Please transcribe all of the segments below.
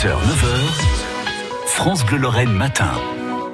6h, 9h, France Bleu Lorraine matin.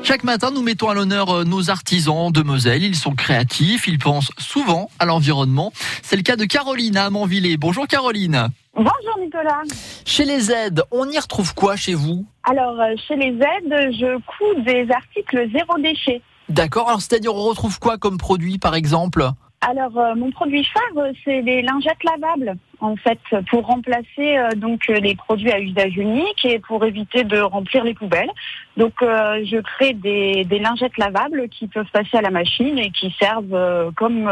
Chaque matin, nous mettons à l'honneur euh, nos artisans de Moselle. Ils sont créatifs, ils pensent souvent à l'environnement. C'est le cas de Caroline à Amanvillers. Bonjour Caroline. Bonjour Nicolas. Chez les aides, on y retrouve quoi chez vous? Alors, euh, chez les aides, je couds des articles zéro déchet. D'accord, alors c'est-à-dire on retrouve quoi comme produit par exemple? Alors, euh, mon produit phare, euh, c'est les lingettes lavables, en fait, pour remplacer euh, donc euh, les produits à usage unique et pour éviter de remplir les poubelles. Donc, euh, je crée des, des lingettes lavables qui peuvent passer à la machine et qui servent comme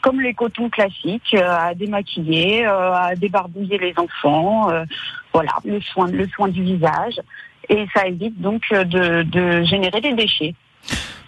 comme les cotons classiques à démaquiller, à débarbouiller les enfants, voilà, le soin le soin du visage. Et ça évite donc de, de générer des déchets.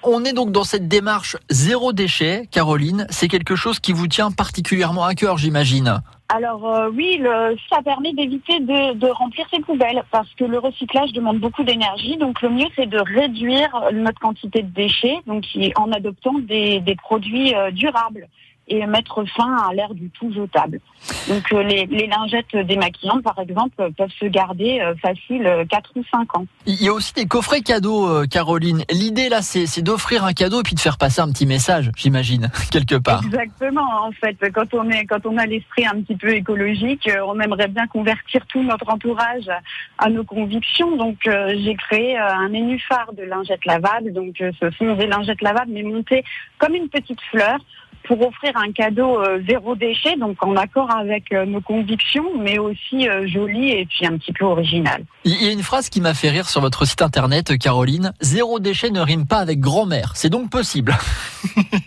On est donc dans cette démarche zéro déchet, Caroline. C'est quelque chose qui vous tient particulièrement à cœur, j'imagine. Alors euh, oui, le- ça permet d'éviter de, remplir ses poubelles parce que le recyclage demande beaucoup d'énergie. Donc le mieux c'est de réduire notre quantité de déchets, donc en adoptant des, des produits euh, durables et mettre fin à l'ère du tout jetable. Donc euh, les, les lingettes démaquillantes par exemple peuvent se garder euh, facile euh, 4 ou 5 ans. Il y a aussi des coffrets cadeaux, euh, Caroline. L'idée là, c'est d'offrir un cadeau et puis de faire passer un petit message, j'imagine, quelque part. Exactement, en fait, quand on est, quand on a l'esprit un petit peu écologique, euh, on aimerait bien convertir tout notre entourage à nos convictions. Donc, euh, j'ai créé euh, un nénuphar de lingettes lavables. Donc, euh, ce sont des lingettes lavables mais montées comme une petite fleur pour offrir un cadeau euh, zéro déchet, donc en accord avec euh, nos convictions, mais aussi euh, joli et puis un petit peu original. Il y a une phrase qui m'a fait rire sur votre site internet, Caroline. Zéro déchet ne rime pas avec grand-mère. C'est donc possible.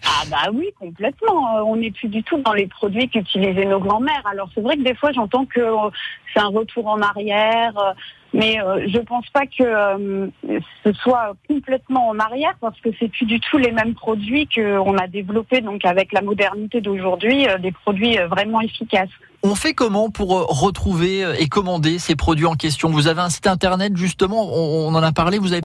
Ah bah oui, complètement. On n'est plus du tout dans les produits qu'utilisaient nos grands-mères. Alors c'est vrai que des fois j'entends que c'est un retour en arrière, mais euh, je pense pas que euh, ce soit complètement en arrière parce que c'est plus du tout les mêmes produits qu'on a développés donc avec la modernité d'aujourd'hui, euh, des produits euh, vraiment efficaces. On fait comment pour retrouver et commander ces produits en question? Vous avez un site internet justement, on on en a parlé, vous avez